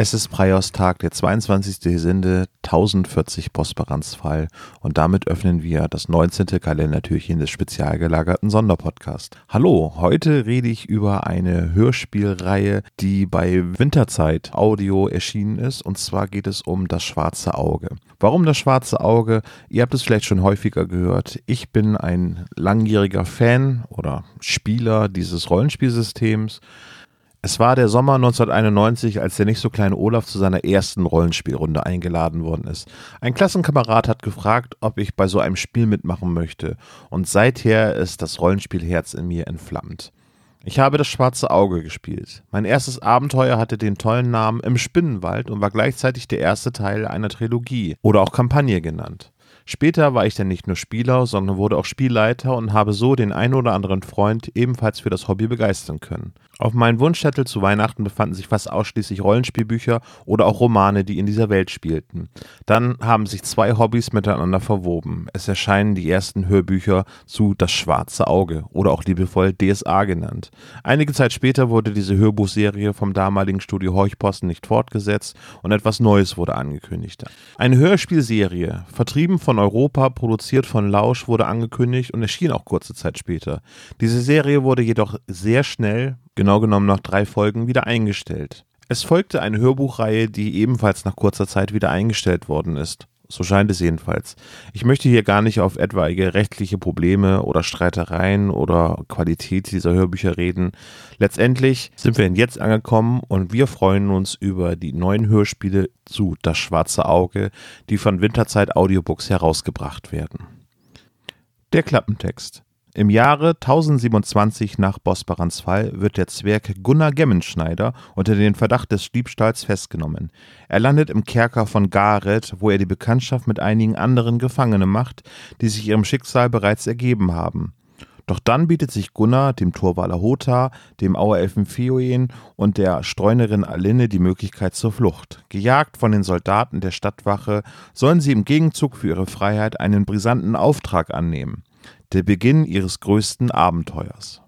Es ist Preios-Tag, der 22. Gesinde, 1040 Postberanzfall und damit öffnen wir das 19. Kalendertürchen des spezial gelagerten Sonderpodcasts. Hallo, heute rede ich über eine Hörspielreihe, die bei Winterzeit Audio erschienen ist und zwar geht es um das schwarze Auge. Warum das schwarze Auge? Ihr habt es vielleicht schon häufiger gehört. Ich bin ein langjähriger Fan oder Spieler dieses Rollenspielsystems. Es war der Sommer 1991, als der nicht so kleine Olaf zu seiner ersten Rollenspielrunde eingeladen worden ist. Ein Klassenkamerad hat gefragt, ob ich bei so einem Spiel mitmachen möchte, und seither ist das Rollenspielherz in mir entflammt. Ich habe das schwarze Auge gespielt. Mein erstes Abenteuer hatte den tollen Namen Im Spinnenwald und war gleichzeitig der erste Teil einer Trilogie oder auch Kampagne genannt. Später war ich dann nicht nur Spieler, sondern wurde auch Spielleiter und habe so den ein oder anderen Freund ebenfalls für das Hobby begeistern können. Auf meinem Wunschzettel zu Weihnachten befanden sich fast ausschließlich Rollenspielbücher oder auch Romane, die in dieser Welt spielten. Dann haben sich zwei Hobbys miteinander verwoben. Es erscheinen die ersten Hörbücher zu Das schwarze Auge oder auch liebevoll DSA genannt. Einige Zeit später wurde diese Hörbuchserie vom damaligen Studio Horchposten nicht fortgesetzt und etwas Neues wurde angekündigt. Eine Hörspielserie, vertrieben von Europa, produziert von Lausch, wurde angekündigt und erschien auch kurze Zeit später. Diese Serie wurde jedoch sehr schnell genau genommen nach drei Folgen, wieder eingestellt. Es folgte eine Hörbuchreihe, die ebenfalls nach kurzer Zeit wieder eingestellt worden ist. So scheint es jedenfalls. Ich möchte hier gar nicht auf etwaige rechtliche Probleme oder Streitereien oder Qualität dieser Hörbücher reden. Letztendlich sind wir jetzt angekommen und wir freuen uns über die neuen Hörspiele zu Das Schwarze Auge, die von Winterzeit Audiobooks herausgebracht werden. Der Klappentext. Im Jahre 1027 nach Bosbarans Fall wird der Zwerg Gunnar Gemmenschneider unter den Verdacht des Diebstahls festgenommen. Er landet im Kerker von Gareth, wo er die Bekanntschaft mit einigen anderen Gefangenen macht, die sich ihrem Schicksal bereits ergeben haben. Doch dann bietet sich Gunnar, dem Torwaler Hota, dem Auerelfen Feoen und der Streunerin Alinne die Möglichkeit zur Flucht. Gejagt von den Soldaten der Stadtwache sollen sie im Gegenzug für ihre Freiheit einen brisanten Auftrag annehmen der Beginn ihres größten Abenteuers.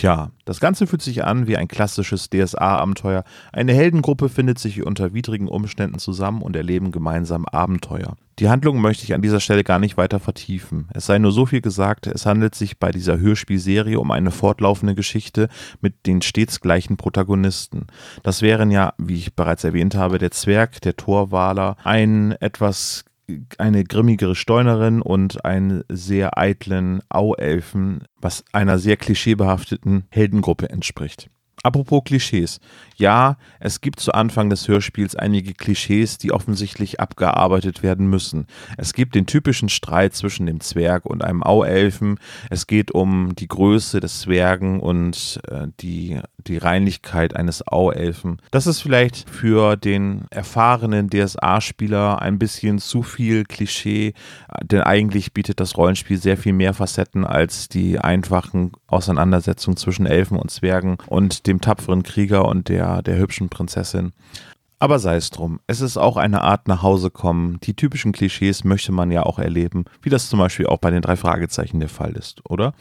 Tja, das Ganze fühlt sich an wie ein klassisches DSA-Abenteuer. Eine Heldengruppe findet sich unter widrigen Umständen zusammen und erleben gemeinsam Abenteuer. Die Handlung möchte ich an dieser Stelle gar nicht weiter vertiefen. Es sei nur so viel gesagt, es handelt sich bei dieser Hörspielserie um eine fortlaufende Geschichte mit den stets gleichen Protagonisten. Das wären ja, wie ich bereits erwähnt habe, der Zwerg, der Torwaler, ein etwas eine grimmigere Steunerin und einen sehr eitlen Auelfen, was einer sehr klischeebehafteten Heldengruppe entspricht. Apropos Klischees. Ja, es gibt zu Anfang des Hörspiels einige Klischees, die offensichtlich abgearbeitet werden müssen. Es gibt den typischen Streit zwischen dem Zwerg und einem Auelfen. Es geht um die Größe des Zwergen und äh, die, die Reinlichkeit eines Auelfen. Das ist vielleicht für den erfahrenen DSA-Spieler ein bisschen zu viel Klischee, denn eigentlich bietet das Rollenspiel sehr viel mehr Facetten als die einfachen Auseinandersetzungen zwischen Elfen und Zwergen und dem tapferen Krieger und der, der hübschen Prinzessin. Aber sei es drum, es ist auch eine Art nach Hause kommen. Die typischen Klischees möchte man ja auch erleben, wie das zum Beispiel auch bei den drei Fragezeichen der Fall ist, oder?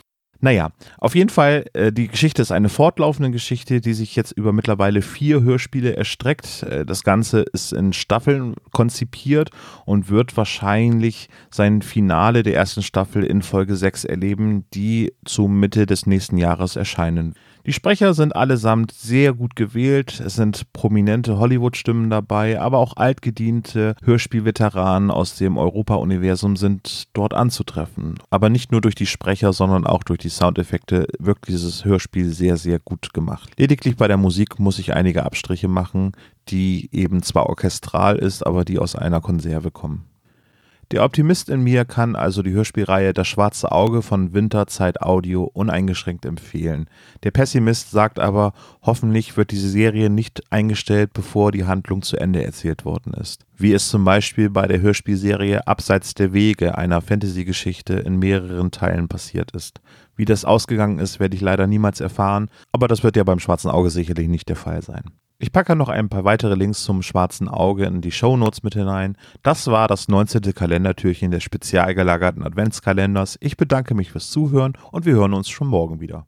Naja, auf jeden Fall, äh, die Geschichte ist eine fortlaufende Geschichte, die sich jetzt über mittlerweile vier Hörspiele erstreckt. Äh, das Ganze ist in Staffeln konzipiert und wird wahrscheinlich sein Finale der ersten Staffel in Folge 6 erleben, die zu Mitte des nächsten Jahres erscheinen die Sprecher sind allesamt sehr gut gewählt. Es sind prominente Hollywood-Stimmen dabei, aber auch altgediente Hörspielveteranen aus dem Europa-Universum sind dort anzutreffen. Aber nicht nur durch die Sprecher, sondern auch durch die Soundeffekte wirkt dieses Hörspiel sehr, sehr gut gemacht. Lediglich bei der Musik muss ich einige Abstriche machen, die eben zwar orchestral ist, aber die aus einer Konserve kommen. Der Optimist in mir kann also die Hörspielreihe Das schwarze Auge von Winterzeit Audio uneingeschränkt empfehlen. Der Pessimist sagt aber, hoffentlich wird diese Serie nicht eingestellt, bevor die Handlung zu Ende erzählt worden ist. Wie es zum Beispiel bei der Hörspielserie Abseits der Wege, einer Fantasy-Geschichte, in mehreren Teilen passiert ist. Wie das ausgegangen ist, werde ich leider niemals erfahren, aber das wird ja beim schwarzen Auge sicherlich nicht der Fall sein. Ich packe noch ein paar weitere Links zum schwarzen Auge in die Shownotes mit hinein. Das war das 19. Kalendertürchen des spezial gelagerten Adventskalenders. Ich bedanke mich fürs Zuhören und wir hören uns schon morgen wieder.